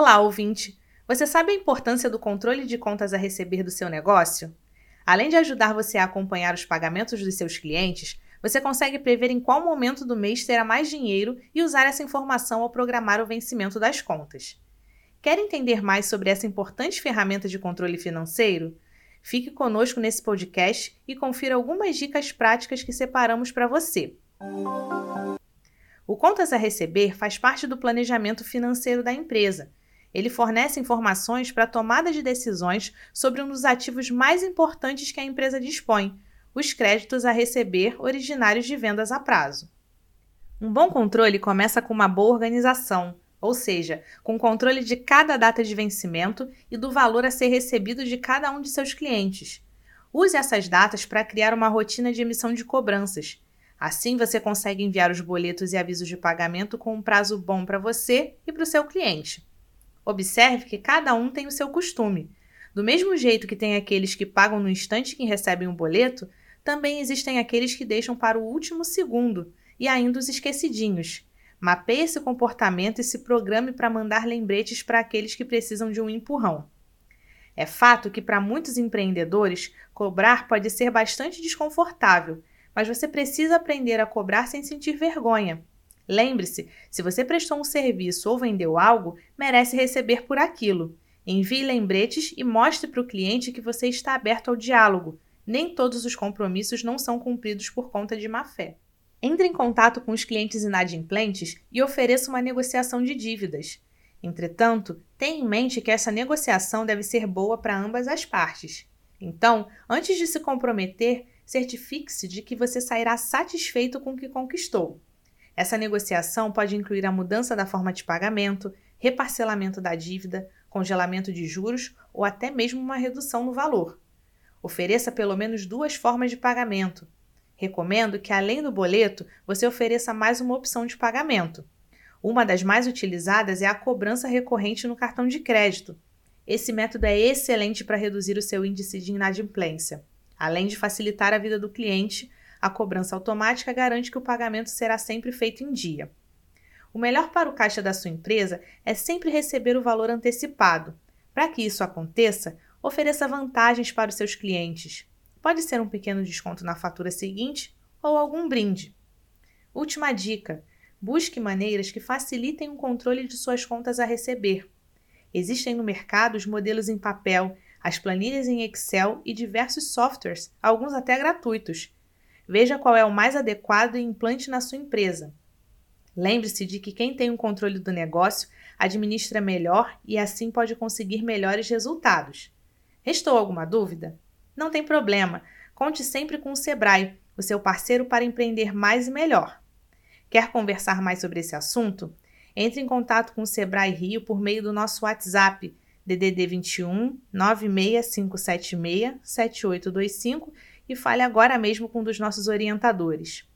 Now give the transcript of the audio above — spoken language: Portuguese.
Olá, ouvinte! Você sabe a importância do controle de contas a receber do seu negócio? Além de ajudar você a acompanhar os pagamentos dos seus clientes, você consegue prever em qual momento do mês terá mais dinheiro e usar essa informação ao programar o vencimento das contas. Quer entender mais sobre essa importante ferramenta de controle financeiro? Fique conosco nesse podcast e confira algumas dicas práticas que separamos para você. O Contas a Receber faz parte do planejamento financeiro da empresa ele fornece informações para a tomada de decisões sobre um dos ativos mais importantes que a empresa dispõe, os créditos a receber originários de vendas a prazo. Um bom controle começa com uma boa organização, ou seja, com controle de cada data de vencimento e do valor a ser recebido de cada um de seus clientes. Use essas datas para criar uma rotina de emissão de cobranças. Assim, você consegue enviar os boletos e avisos de pagamento com um prazo bom para você e para o seu cliente. Observe que cada um tem o seu costume. Do mesmo jeito que tem aqueles que pagam no instante que recebem um boleto, também existem aqueles que deixam para o último segundo e ainda os esquecidinhos. Mapeie esse comportamento e se programe para mandar lembretes para aqueles que precisam de um empurrão. É fato que para muitos empreendedores, cobrar pode ser bastante desconfortável, mas você precisa aprender a cobrar sem sentir vergonha. Lembre-se, se você prestou um serviço ou vendeu algo, merece receber por aquilo. Envie lembretes e mostre para o cliente que você está aberto ao diálogo. Nem todos os compromissos não são cumpridos por conta de má fé. Entre em contato com os clientes inadimplentes e ofereça uma negociação de dívidas. Entretanto, tenha em mente que essa negociação deve ser boa para ambas as partes. Então, antes de se comprometer, certifique-se de que você sairá satisfeito com o que conquistou. Essa negociação pode incluir a mudança da forma de pagamento, reparcelamento da dívida, congelamento de juros ou até mesmo uma redução no valor. Ofereça pelo menos duas formas de pagamento. Recomendo que, além do boleto, você ofereça mais uma opção de pagamento. Uma das mais utilizadas é a cobrança recorrente no cartão de crédito. Esse método é excelente para reduzir o seu índice de inadimplência, além de facilitar a vida do cliente a cobrança automática garante que o pagamento será sempre feito em dia. O melhor para o caixa da sua empresa é sempre receber o valor antecipado. Para que isso aconteça, ofereça vantagens para os seus clientes. Pode ser um pequeno desconto na fatura seguinte ou algum brinde. Última dica: busque maneiras que facilitem o controle de suas contas a receber. Existem no mercado os modelos em papel, as planilhas em Excel e diversos softwares, alguns até gratuitos, Veja qual é o mais adequado e implante na sua empresa. Lembre-se de que quem tem o controle do negócio administra melhor e assim pode conseguir melhores resultados. Restou alguma dúvida? Não tem problema, conte sempre com o Sebrae, o seu parceiro para empreender mais e melhor. Quer conversar mais sobre esse assunto? Entre em contato com o Sebrae Rio por meio do nosso WhatsApp DDD 21 96576 7825 e fale agora mesmo com um dos nossos orientadores.